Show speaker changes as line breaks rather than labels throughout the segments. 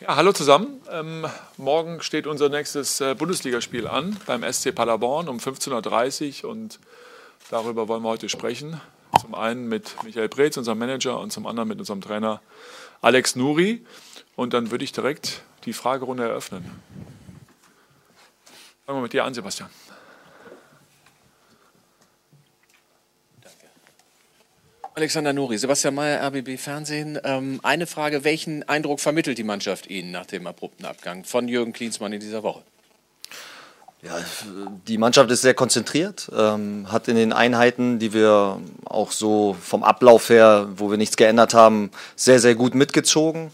Ja, hallo zusammen. Ähm, morgen steht unser nächstes äh, Bundesligaspiel an beim SC Paderborn um 15.30 Uhr und darüber wollen wir heute sprechen. Zum einen mit Michael Preetz, unserem Manager, und zum anderen mit unserem Trainer Alex Nuri. Und dann würde ich direkt die Fragerunde eröffnen. Fangen wir mit dir an, Sebastian.
Alexander Nuri, Sebastian Mayer, RBB Fernsehen. Ähm, eine Frage, welchen Eindruck vermittelt die Mannschaft Ihnen nach dem abrupten Abgang von Jürgen Klinsmann in dieser Woche?
Ja, die Mannschaft ist sehr konzentriert, ähm, hat in den Einheiten, die wir auch so vom Ablauf her, wo wir nichts geändert haben, sehr, sehr gut mitgezogen.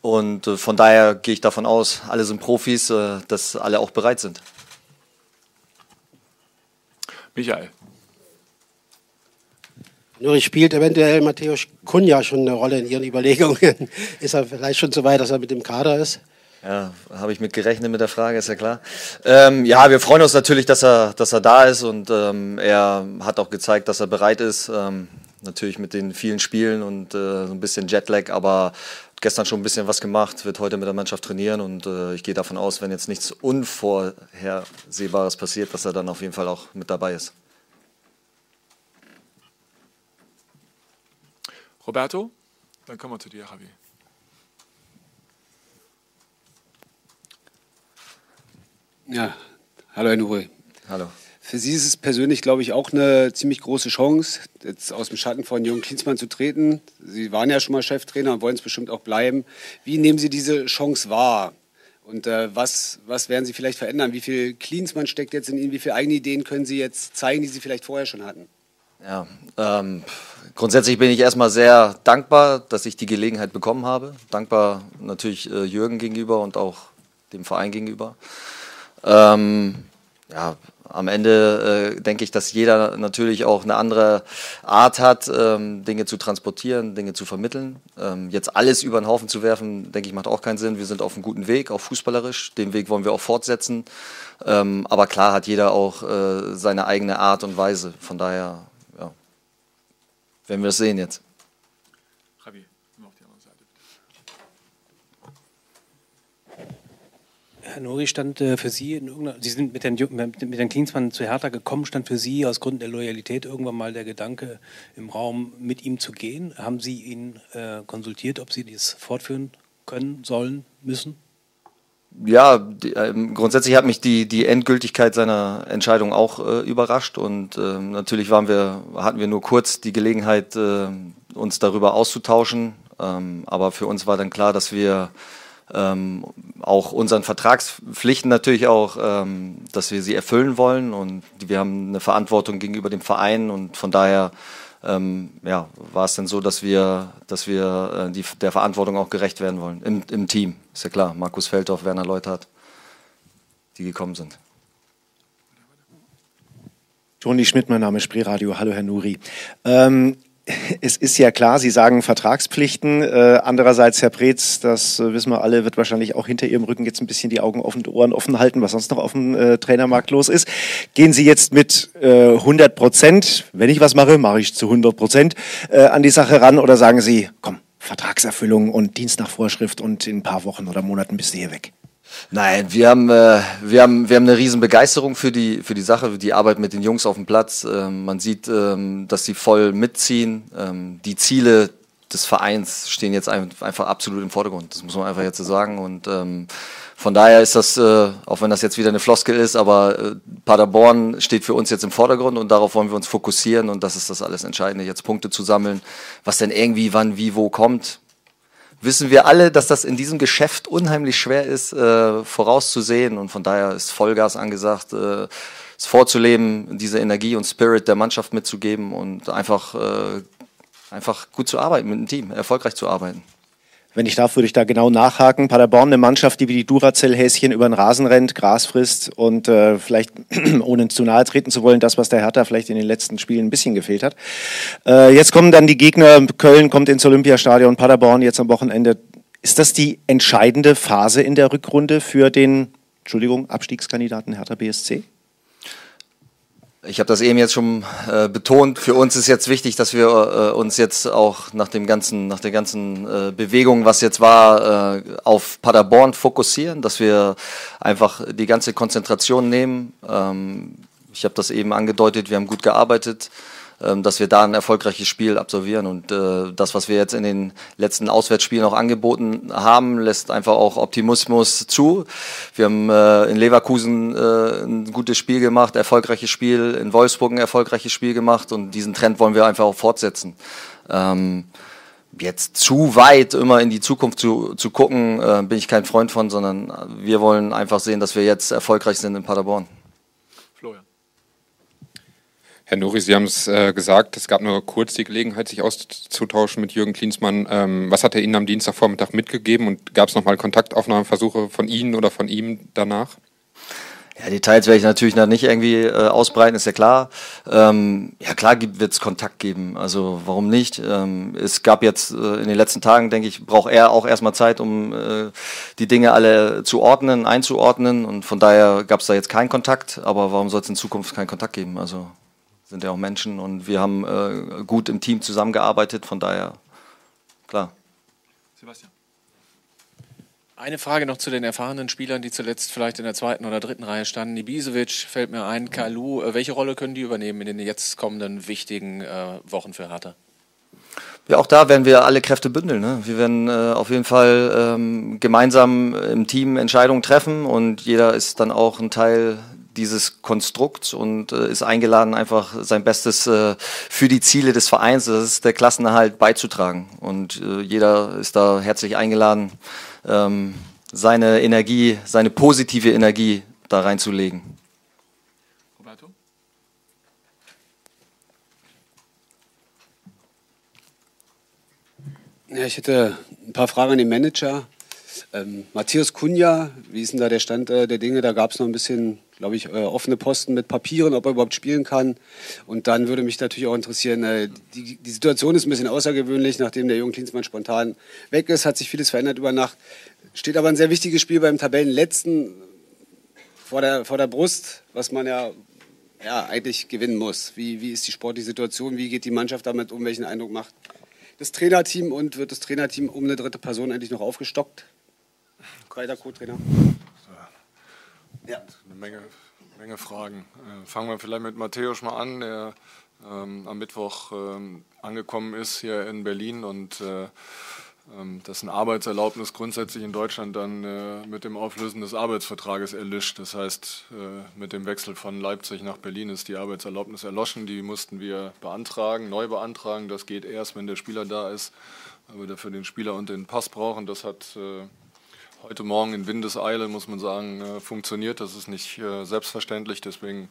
Und äh, von daher gehe ich davon aus, alle sind Profis, äh, dass alle auch bereit sind.
Michael.
Nur spielt eventuell Matthäus Kunja schon eine Rolle in Ihren Überlegungen. ist er vielleicht schon so weit, dass er mit dem Kader ist?
Ja, habe ich mit gerechnet mit der Frage, ist ja klar. Ähm, ja, wir freuen uns natürlich, dass er, dass er da ist und ähm, er hat auch gezeigt, dass er bereit ist. Ähm, natürlich mit den vielen Spielen und äh, so ein bisschen Jetlag, aber gestern schon ein bisschen was gemacht, wird heute mit der Mannschaft trainieren und äh, ich gehe davon aus, wenn jetzt nichts Unvorhersehbares passiert, dass er dann auf jeden Fall auch mit dabei ist.
Roberto, dann kommen wir zu dir, Javi.
Ja, hallo Herr Nuri.
Hallo.
Für Sie ist es persönlich, glaube ich, auch eine ziemlich große Chance, jetzt aus dem Schatten von Jürgen Klinsmann zu treten. Sie waren ja schon mal Cheftrainer und wollen es bestimmt auch bleiben. Wie nehmen Sie diese Chance wahr? Und äh, was, was werden Sie vielleicht verändern? Wie viel Klinsmann steckt jetzt in Ihnen? Wie viele eigene Ideen können Sie jetzt zeigen, die Sie vielleicht vorher schon hatten?
Ja, ähm, grundsätzlich bin ich erstmal sehr dankbar, dass ich die Gelegenheit bekommen habe. Dankbar natürlich äh, Jürgen gegenüber und auch dem Verein gegenüber. Ähm, ja, am Ende äh, denke ich, dass jeder natürlich auch eine andere Art hat, ähm, Dinge zu transportieren, Dinge zu vermitteln. Ähm, jetzt alles über den Haufen zu werfen, denke ich, macht auch keinen Sinn. Wir sind auf einem guten Weg, auch fußballerisch. Den Weg wollen wir auch fortsetzen. Ähm, aber klar hat jeder auch äh, seine eigene Art und Weise. Von daher werden wir es sehen jetzt.
Javi, nur auf die andere Seite.
Herr Nori stand äh, für Sie in irgendeiner, Sie sind mit Herrn, mit Herrn Klinsmann zu Hertha gekommen, stand für Sie aus Gründen der Loyalität irgendwann mal der Gedanke im Raum, mit ihm zu gehen. Haben Sie ihn äh, konsultiert, ob Sie dies fortführen können, sollen, müssen?
Ja, die, ähm, grundsätzlich hat mich die, die Endgültigkeit seiner Entscheidung auch äh, überrascht und ähm, natürlich waren wir, hatten wir nur kurz die Gelegenheit, äh, uns darüber auszutauschen. Ähm, aber für uns war dann klar, dass wir ähm, auch unseren Vertragspflichten natürlich auch, ähm, dass wir sie erfüllen wollen und wir haben eine Verantwortung gegenüber dem Verein und von daher ähm, ja, war es dann so, dass wir, dass wir äh, die, der Verantwortung auch gerecht werden wollen. Im, Im Team, ist ja klar. Markus Feldhoff, Werner Leuthardt, die gekommen sind.
Toni Schmidt, mein Name ist Spreeradio. Hallo, Herr Nuri. Ähm, es ist ja klar, Sie sagen Vertragspflichten. Äh, andererseits, Herr Preetz, das äh, wissen wir alle, wird wahrscheinlich auch hinter Ihrem Rücken jetzt ein bisschen die Augen offen, Ohren offen halten, was sonst noch auf dem äh, Trainermarkt los ist. Gehen Sie jetzt mit äh, 100 Prozent, wenn ich was mache, mache ich zu 100 Prozent äh, an die Sache ran oder sagen Sie, komm, Vertragserfüllung und Dienst nach Vorschrift und in ein paar Wochen oder Monaten bist du hier weg?
Nein, wir haben, äh, wir haben, wir haben eine riesen Begeisterung für die, für die Sache, die Arbeit mit den Jungs auf dem Platz. Ähm, man sieht, ähm, dass sie voll mitziehen. Ähm, die Ziele des Vereins stehen jetzt ein, einfach absolut im Vordergrund. Das muss man einfach jetzt so sagen. Und ähm, von daher ist das, äh, auch wenn das jetzt wieder eine Floskel ist, aber äh, Paderborn steht für uns jetzt im Vordergrund und darauf wollen wir uns fokussieren und das ist das alles Entscheidende, jetzt Punkte zu sammeln. Was denn irgendwie, wann, wie, wo kommt, wissen wir alle, dass das in diesem Geschäft unheimlich schwer ist, äh, vorauszusehen. Und von daher ist Vollgas angesagt, äh, es vorzuleben, diese Energie und Spirit der Mannschaft mitzugeben und einfach, äh, einfach gut zu arbeiten mit dem Team, erfolgreich zu arbeiten.
Wenn ich darf, würde ich da genau nachhaken. Paderborn, eine Mannschaft, die wie die Duracell-Häschen über den Rasen rennt, Gras frisst und äh, vielleicht, ohne zu nahe treten zu wollen, das, was der Hertha vielleicht in den letzten Spielen ein bisschen gefehlt hat. Äh, jetzt kommen dann die Gegner, Köln kommt ins Olympiastadion, Paderborn jetzt am Wochenende. Ist das die entscheidende Phase in der Rückrunde für den, Entschuldigung, Abstiegskandidaten Hertha BSC?
Ich habe das eben jetzt schon äh, betont. Für uns ist jetzt wichtig, dass wir äh, uns jetzt auch nach dem ganzen, nach der ganzen äh, Bewegung, was jetzt war, äh, auf Paderborn fokussieren, dass wir einfach die ganze Konzentration nehmen. Ähm, ich habe das eben angedeutet. Wir haben gut gearbeitet. Ähm, dass wir da ein erfolgreiches Spiel absolvieren. Und äh, das, was wir jetzt in den letzten Auswärtsspielen auch angeboten haben, lässt einfach auch Optimismus zu. Wir haben äh, in Leverkusen äh, ein gutes Spiel gemacht, erfolgreiches Spiel, in Wolfsburg ein erfolgreiches Spiel gemacht und diesen Trend wollen wir einfach auch fortsetzen. Ähm, jetzt zu weit immer in die Zukunft zu, zu gucken, bin ich kein Freund von, sondern wir wollen einfach sehen, dass wir jetzt erfolgreich sind in Paderborn.
Herr Nuri, Sie haben es äh, gesagt, es gab nur kurz die Gelegenheit, sich auszutauschen mit Jürgen Klinsmann. Ähm, was hat er Ihnen am Dienstagvormittag mitgegeben und gab es nochmal Kontaktaufnahmeversuche von Ihnen oder von ihm danach?
Ja, Details werde ich natürlich noch nicht irgendwie äh, ausbreiten, ist ja klar. Ähm, ja, klar wird es Kontakt geben. Also warum nicht? Ähm, es gab jetzt äh, in den letzten Tagen, denke ich, braucht er auch erstmal Zeit, um äh, die Dinge alle zu ordnen, einzuordnen. Und von daher gab es da jetzt keinen Kontakt. Aber warum soll es in Zukunft keinen Kontakt geben? Also sind ja auch Menschen und wir haben äh, gut im Team zusammengearbeitet, von daher klar.
Sebastian. Eine Frage noch zu den erfahrenen Spielern, die zuletzt vielleicht in der zweiten oder dritten Reihe standen. Ibisevic fällt mir ein, Kalu. Äh, welche Rolle können die übernehmen in den jetzt kommenden wichtigen äh, Wochen für Hertha?
Ja, auch da werden wir alle Kräfte bündeln. Ne? Wir werden äh, auf jeden Fall ähm, gemeinsam im Team Entscheidungen treffen und jeder ist dann auch ein Teil dieses Konstrukts und äh, ist eingeladen, einfach sein Bestes äh, für die Ziele des Vereins, das ist der Klassenerhalt, beizutragen. Und äh, jeder ist da herzlich eingeladen, ähm, seine Energie, seine positive Energie da reinzulegen. Roberto?
Ja, ich hätte ein paar Fragen an den Manager. Ähm, Matthias Kunja, wie ist denn da der Stand äh, der Dinge? Da gab es noch ein bisschen glaube ich, äh, offene Posten mit Papieren, ob er überhaupt spielen kann. Und dann würde mich natürlich auch interessieren, äh, die, die Situation ist ein bisschen außergewöhnlich, nachdem der junge Klinsmann spontan weg ist, hat sich vieles verändert über Nacht. Steht aber ein sehr wichtiges Spiel beim Tabellenletzten vor der, vor der Brust, was man ja, ja eigentlich gewinnen muss. Wie, wie ist die sportliche Situation? Wie geht die Mannschaft damit um? Welchen Eindruck macht das Trainerteam und wird das Trainerteam um eine dritte Person endlich noch aufgestockt? Weiter Co-Trainer.
Ja. Eine Menge, Menge Fragen. Äh, fangen wir vielleicht mit Matthäus mal an, der ähm, am Mittwoch ähm, angekommen ist hier in Berlin und äh, ähm, dass eine Arbeitserlaubnis grundsätzlich in Deutschland dann äh, mit dem Auflösen des Arbeitsvertrages erlischt. Das heißt, äh, mit dem Wechsel von Leipzig nach Berlin ist die Arbeitserlaubnis erloschen. Die mussten wir beantragen, neu beantragen. Das geht erst, wenn der Spieler da ist, weil wir dafür den Spieler und den Pass brauchen. Das hat äh, heute Morgen in Windeseile, muss man sagen, äh, funktioniert. Das ist nicht äh, selbstverständlich. Deswegen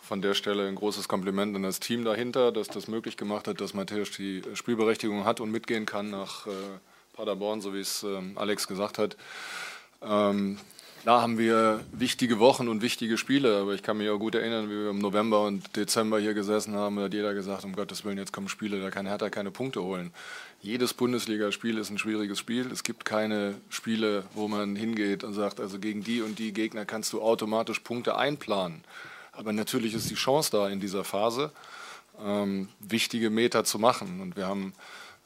von der Stelle ein großes Kompliment an das Team dahinter, das das möglich gemacht hat, dass Matthäus die Spielberechtigung hat und mitgehen kann nach äh, Paderborn, so wie es ähm, Alex gesagt hat. Ähm, da haben wir wichtige Wochen und wichtige Spiele, aber ich kann mich auch gut erinnern, wie wir im November und Dezember hier gesessen haben, da hat jeder gesagt, um Gottes Willen, jetzt kommen Spiele, da kann Hertha keine Punkte holen. Jedes Bundesligaspiel ist ein schwieriges Spiel. Es gibt keine Spiele, wo man hingeht und sagt, also gegen die und die Gegner kannst du automatisch Punkte einplanen. Aber natürlich ist die Chance da in dieser Phase, ähm, wichtige Meter zu machen. Und wir haben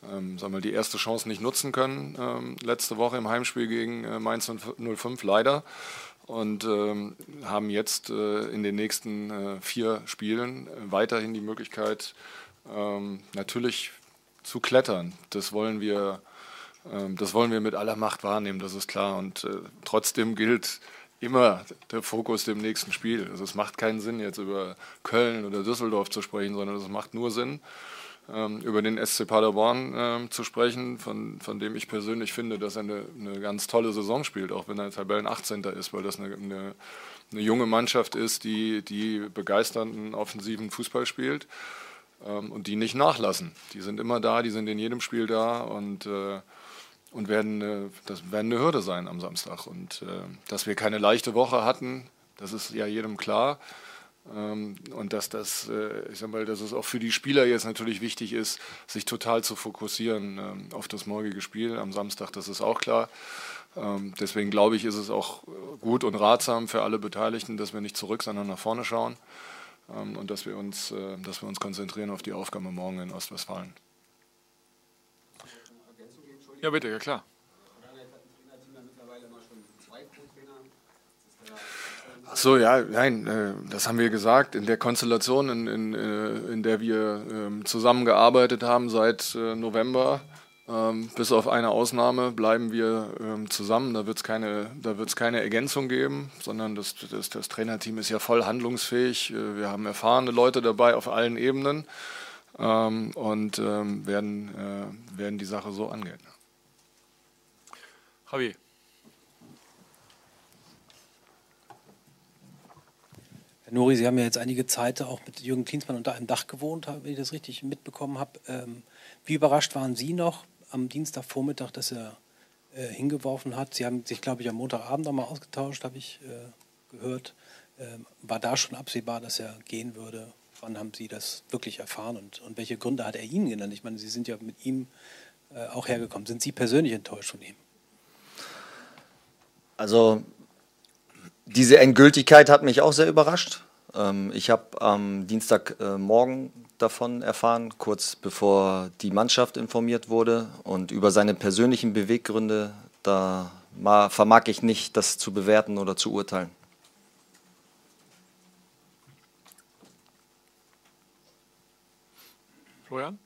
ähm, sagen wir, die erste Chance nicht nutzen können, ähm, letzte Woche im Heimspiel gegen äh, Mainz 05 leider. Und ähm, haben jetzt äh, in den nächsten äh, vier Spielen äh, weiterhin die Möglichkeit, ähm, natürlich zu klettern. Das wollen wir, ähm, das wollen wir mit aller Macht wahrnehmen, das ist klar. Und äh, trotzdem gilt immer der Fokus dem nächsten Spiel. Also es macht keinen Sinn, jetzt über Köln oder Düsseldorf zu sprechen, sondern es macht nur Sinn, über den SC Paderborn ähm, zu sprechen, von, von dem ich persönlich finde, dass er eine, eine ganz tolle Saison spielt, auch wenn er Tabellen 18. ist, weil das eine, eine, eine junge Mannschaft ist, die, die begeisternden offensiven Fußball spielt ähm, und die nicht nachlassen. Die sind immer da, die sind in jedem Spiel da und, äh, und werden, äh, das werden eine Hürde sein am Samstag. Und äh, dass wir keine leichte Woche hatten, das ist ja jedem klar. Ähm, und dass das, äh, ich sag mal, dass es auch für die Spieler jetzt natürlich wichtig ist, sich total zu fokussieren ähm, auf das morgige Spiel am Samstag, das ist auch klar. Ähm, deswegen glaube ich, ist es auch gut und ratsam für alle Beteiligten, dass wir nicht zurück, sondern nach vorne schauen. und dass wir, uns, äh, dass wir uns konzentrieren auf die Aufgabe morgen in Ostwestfalen.
Ja, bitte, ja klar.
Ach so, ja, nein, äh, das haben wir gesagt. In der Konstellation, in, in, äh, in der wir ähm, zusammengearbeitet haben seit äh, November, ähm, bis auf eine Ausnahme bleiben wir ähm, zusammen. Da wird es keine, keine Ergänzung geben, sondern das, das, das Trainerteam ist ja voll handlungsfähig. Wir haben erfahrene Leute dabei auf allen Ebenen und werden, werden die Sache so angehen.
Javier.
Herr Nuri, Sie haben ja jetzt einige Zeit auch mit Jürgen Klinsmann unter einem Dach gewohnt, wenn ich das richtig mitbekommen habe. Ähm, wie überrascht waren Sie noch am Dienstagvormittag, dass er äh, hingeworfen hat? Sie haben sich, glaube ich, am Montagabend nochmal ausgetauscht, habe ich äh, gehört. Ähm, war da schon absehbar, dass er gehen würde? Wann haben Sie das wirklich erfahren und, und welche Gründe hat er Ihnen genannt? Ich meine, Sie sind ja mit ihm äh, auch hergekommen. Sind Sie persönlich enttäuscht von ihm?
Also diese Endgültigkeit hat mich auch sehr überrascht. Ähm, ich habe am Dienstagmorgen äh, davon erfahren, kurz bevor die Mannschaft informiert wurde. Und über seine persönlichen Beweggründe, da vermag ich nicht, das zu bewerten oder zu urteilen.
Florian?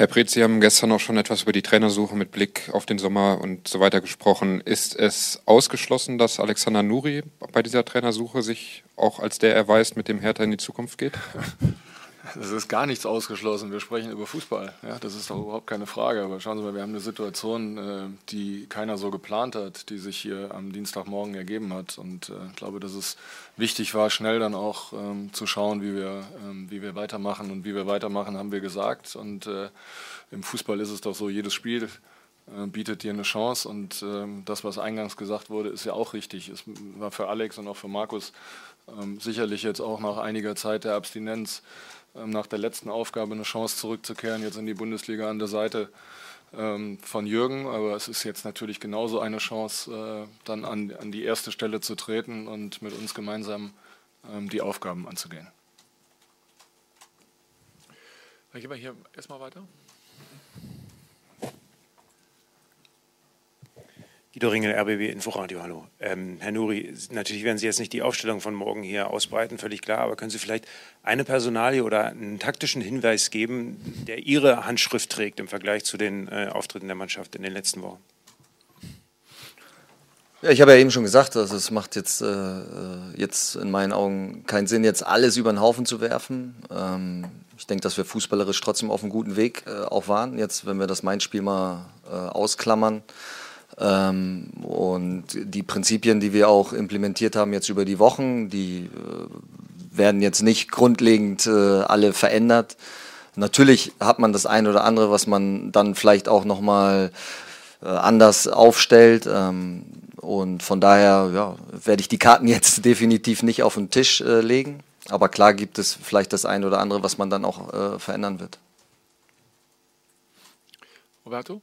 Herr Preetz, Sie haben gestern auch schon etwas über die Trainersuche mit Blick auf den Sommer und so weiter gesprochen. Ist es ausgeschlossen, dass Alexander Nuri bei dieser Trainersuche sich auch als der erweist, mit dem Hertha in die Zukunft geht?
Es ist gar nichts ausgeschlossen. Wir sprechen über Fußball. Ja, das ist doch überhaupt keine Frage. Aber schauen Sie mal, wir haben eine Situation, äh, die keiner so geplant hat, die sich hier am Dienstagmorgen ergeben hat. Und äh, ich glaube, dass es wichtig war, schnell dann auch ähm, zu schauen, wie wir, ähm, wie wir weitermachen. Und wie wir weitermachen, haben wir gesagt. Und äh, im Fußball ist es doch so, jedes Spiel bietet dir eine Chance. Und ähm, das, was eingangs gesagt wurde, ist ja auch richtig. Es war für Alex und auch für Markus sicherlich jetzt auch nach einiger Zeit der Abstinenz nach der letzten Aufgabe eine Chance zurückzukehren, jetzt in die Bundesliga an der Seite ähm, von Jürgen. Aber es ist jetzt natürlich genauso eine Chance, äh, dann an, an die erste Stelle zu treten und mit uns gemeinsam ähm, die Aufgaben anzugehen.
Dann gehen wir hier erstmal weiter.
Guido Ringel, RBB Inforadio, hallo. Ähm, Herr Nuri, natürlich werden Sie jetzt nicht die Aufstellung von morgen hier ausbreiten, völlig klar, aber können Sie vielleicht eine Personalie oder einen taktischen Hinweis geben, der Ihre Handschrift trägt im Vergleich zu den äh, Auftritten der Mannschaft in den letzten Wochen?
Ja, ich habe ja eben schon gesagt, also es macht jetzt, äh, jetzt in meinen Augen keinen Sinn, jetzt alles über den Haufen zu werfen. Ähm, ich denke, dass wir fußballerisch trotzdem auf einem guten Weg äh, auch waren. Jetzt, wenn wir das Main-Spiel mal äh, ausklammern, und die Prinzipien, die wir auch implementiert haben jetzt über die Wochen, die äh, werden jetzt nicht grundlegend äh, alle verändert. Natürlich hat man das eine oder andere, was man dann vielleicht auch nochmal äh, anders aufstellt. Ähm, und von daher ja, werde ich die Karten jetzt definitiv nicht auf den Tisch äh, legen. Aber klar gibt es vielleicht das eine oder andere, was man dann auch verändern wird.
Roberto?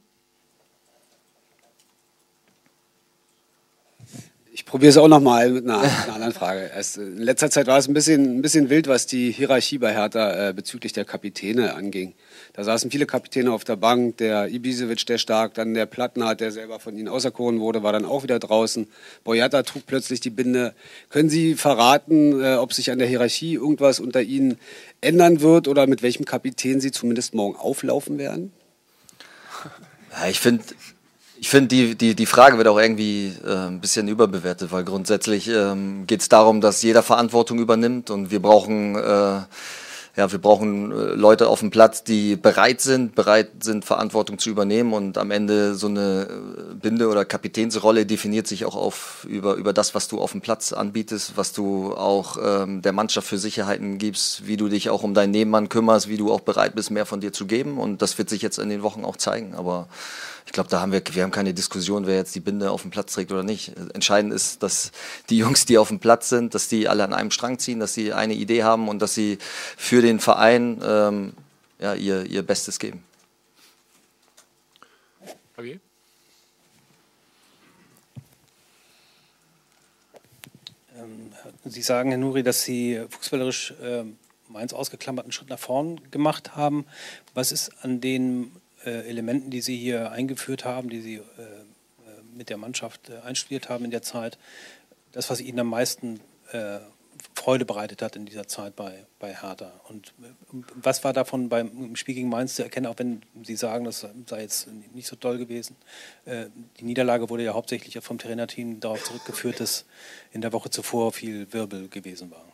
Probiere es auch nochmal mit einer, einer, anderen Frage. Erst in letzter Zeit war es ein bisschen, ein bisschen wild, was die Hierarchie bei Hertha äh, bezüglich der Kapitäne anging. Da saßen viele Kapitäne auf der Bank, der Ibisevic, der stark, dann der Plattenhardt, der selber von ihnen auserkoren wurde, war dann auch wieder draußen. Boyata trug plötzlich die Binde. Können Sie verraten, äh, ob sich an der Hierarchie irgendwas unter Ihnen ändern wird oder mit welchem Kapitän Sie zumindest morgen auflaufen werden?
Ja, ich finde, ich finde, die, die, die Frage wird auch irgendwie äh, ein bisschen überbewertet, weil grundsätzlich ähm, geht es darum, dass jeder Verantwortung übernimmt und wir brauchen, äh, ja, wir brauchen äh, Leute auf dem Platz, die bereit sind, bereit sind, Verantwortung zu übernehmen und am Ende so eine äh, Binde- oder Kapitänsrolle definiert sich auch auf, über, über das, was du auf dem Platz anbietest, was du auch ähm, der Mannschaft für Sicherheiten gibst, wie du dich auch um deinen Nebenmann kümmerst, wie du auch bereit bist, mehr von dir zu geben. Und das wird sich jetzt in den Wochen auch zeigen, aber ich glaube, da haben wir, wir haben keine Diskussion, wer jetzt die Binde auf dem Platz trägt oder nicht. Entscheidend ist, dass die Jungs, die auf dem Platz sind, dass die alle an einem Strang ziehen, dass sie eine Idee haben und dass sie für den Verein ähm, ja, ihr, ihr Bestes geben.
Okay.
Sie sagen, Herr Nuri, dass Sie fußballerisch äh, Mainz ausgeklammert einen Schritt nach vorn gemacht haben. Was ist an den äh, Elementen, die Sie hier eingeführt haben, die Sie äh, mit der Mannschaft äh, einstudiert haben in der Zeit, das, was Ihnen am meisten äh, Freude bereitet hat in dieser Zeit bei, bei Hertha. Und äh, was war davon beim Spiel gegen Mainz zu erkennen, auch wenn Sie sagen, das sei jetzt nicht so toll gewesen? Äh, die Niederlage wurde ja hauptsächlich vom Trainerteam darauf zurückgeführt, dass in der Woche zuvor viel Wirbel gewesen war.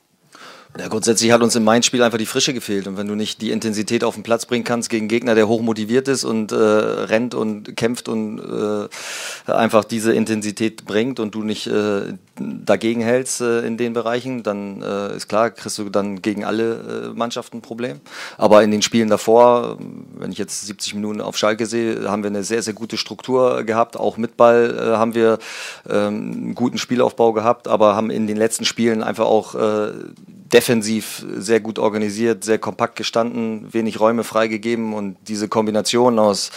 Ja, grundsätzlich hat uns im Main-Spiel einfach die Frische gefehlt. Und wenn du nicht die Intensität auf den Platz bringen kannst gegen Gegner, der hoch motiviert ist und äh, rennt und kämpft und äh, einfach diese Intensität bringt und du nicht äh, dagegen hältst äh, in den Bereichen, dann äh, ist klar, kriegst du dann gegen alle äh, Mannschaften ein Problem. Aber in den Spielen davor, wenn ich jetzt 70 Minuten auf Schalke sehe, haben wir eine sehr, sehr gute Struktur gehabt. Auch mit Ball äh, haben wir ähm, einen guten Spielaufbau gehabt, aber haben in den letzten Spielen einfach auch äh, defensiv sehr gut organisiert, sehr kompakt gestanden, wenig Räume freigegeben und diese Kombination aus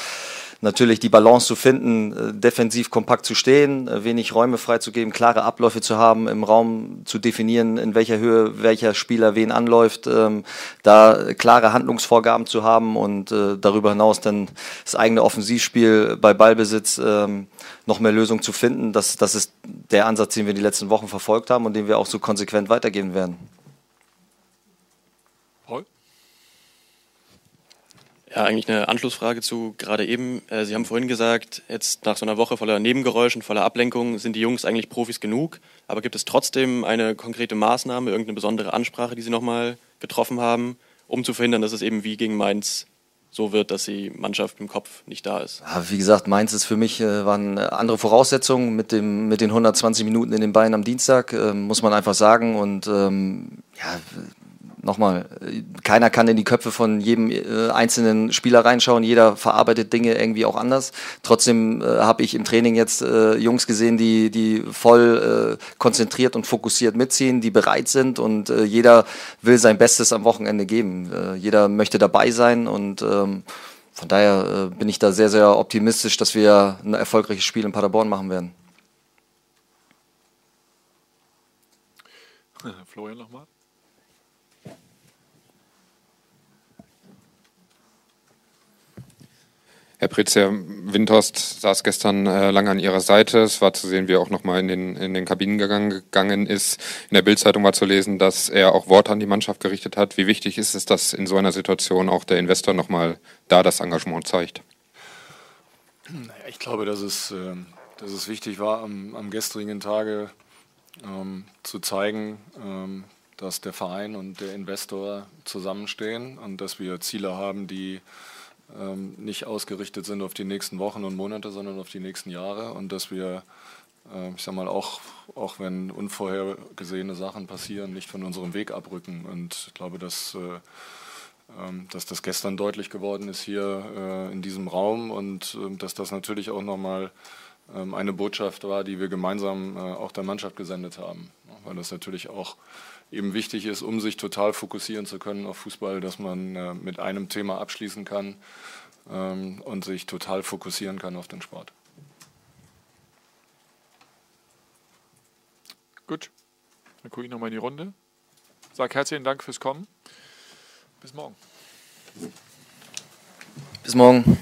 natürlich die Balance zu finden, äh, defensiv kompakt zu stehen, äh, wenig Räume freizugeben, klare Abläufe zu haben, im Raum zu definieren, in welcher Höhe welcher Spieler wen anläuft, ähm, da klare Handlungsvorgaben zu haben und äh, darüber hinaus dann das eigene Offensivspiel bei Ballbesitz ähm, noch mehr Lösungen zu finden. Das, das ist der Ansatz, den wir die letzten Wochen verfolgt haben und den wir auch so konsequent weitergeben werden.
Ja, eigentlich eine Anschlussfrage zu gerade eben. Äh, Sie haben vorhin gesagt, jetzt nach so einer Woche voller Nebengeräuschen, voller Ablenkung, sind die Jungs eigentlich Profis genug. Aber gibt es trotzdem eine konkrete Maßnahme, irgendeine besondere Ansprache, die Sie nochmal getroffen haben, um zu verhindern, dass es eben wie gegen Mainz so wird, dass die Mannschaft im Kopf nicht da ist.
wie gesagt, Mainz ist für mich äh, waren andere Voraussetzungen mit dem mit den 120 Minuten in den Beinen am Dienstag, äh, muss man einfach sagen und ähm, ja, nochmal, keiner kann in die Köpfe von jedem äh, einzelnen Spieler reinschauen, jeder verarbeitet Dinge irgendwie auch anders. Trotzdem äh, habe ich im Training jetzt äh, Jungs gesehen, die, die voll äh, konzentriert und fokussiert mitziehen, die bereit sind und äh, jeder will sein Bestes am Wochenende geben. Äh, jeder möchte dabei sein und ähm, von daher bin ich da sehr, sehr optimistisch, dass wir ein erfolgreiches Spiel in Paderborn machen werden.
Florian nochmal.
Herr Pritz, Herr Windhorst saß gestern äh, lange an Ihrer Seite. Es war zu sehen, wie er auch nochmal in den, in den Kabinen gegangen, gegangen ist. In der Bildzeitung war zu lesen, dass er auch Worte an die Mannschaft gerichtet hat. Wie wichtig ist es, dass in so einer Situation auch der Investor nochmal da das Engagement zeigt?
Ich glaube, dass es, äh, dass es wichtig war, am, am gestrigen Tage ähm, zu zeigen, ähm, dass der Verein und der Investor zusammenstehen und dass wir Ziele haben, die ähm, nicht ausgerichtet sind auf die nächsten Wochen und Monate, sondern auf die nächsten Jahre und dass wir, äh, ich sag mal, auch, auch wenn unvorhergesehene Sachen passieren, nicht von unserem Weg abrücken. Und ich glaube, dass, äh, ähm, dass das gestern deutlich geworden ist hier äh, in diesem Raum und ähm, dass das natürlich auch nochmal ähm, eine Botschaft war, die wir gemeinsam äh, auch der Mannschaft gesendet haben. Weil das natürlich auch eben wichtig ist, um sich total fokussieren zu können auf Fußball, dass man äh, mit einem Thema abschließen kann ähm, und sich total fokussieren kann auf den Sport.
Gut, dann gucke ich nochmal in die Runde. Sag herzlichen Dank fürs Kommen. Bis morgen.
Bis morgen.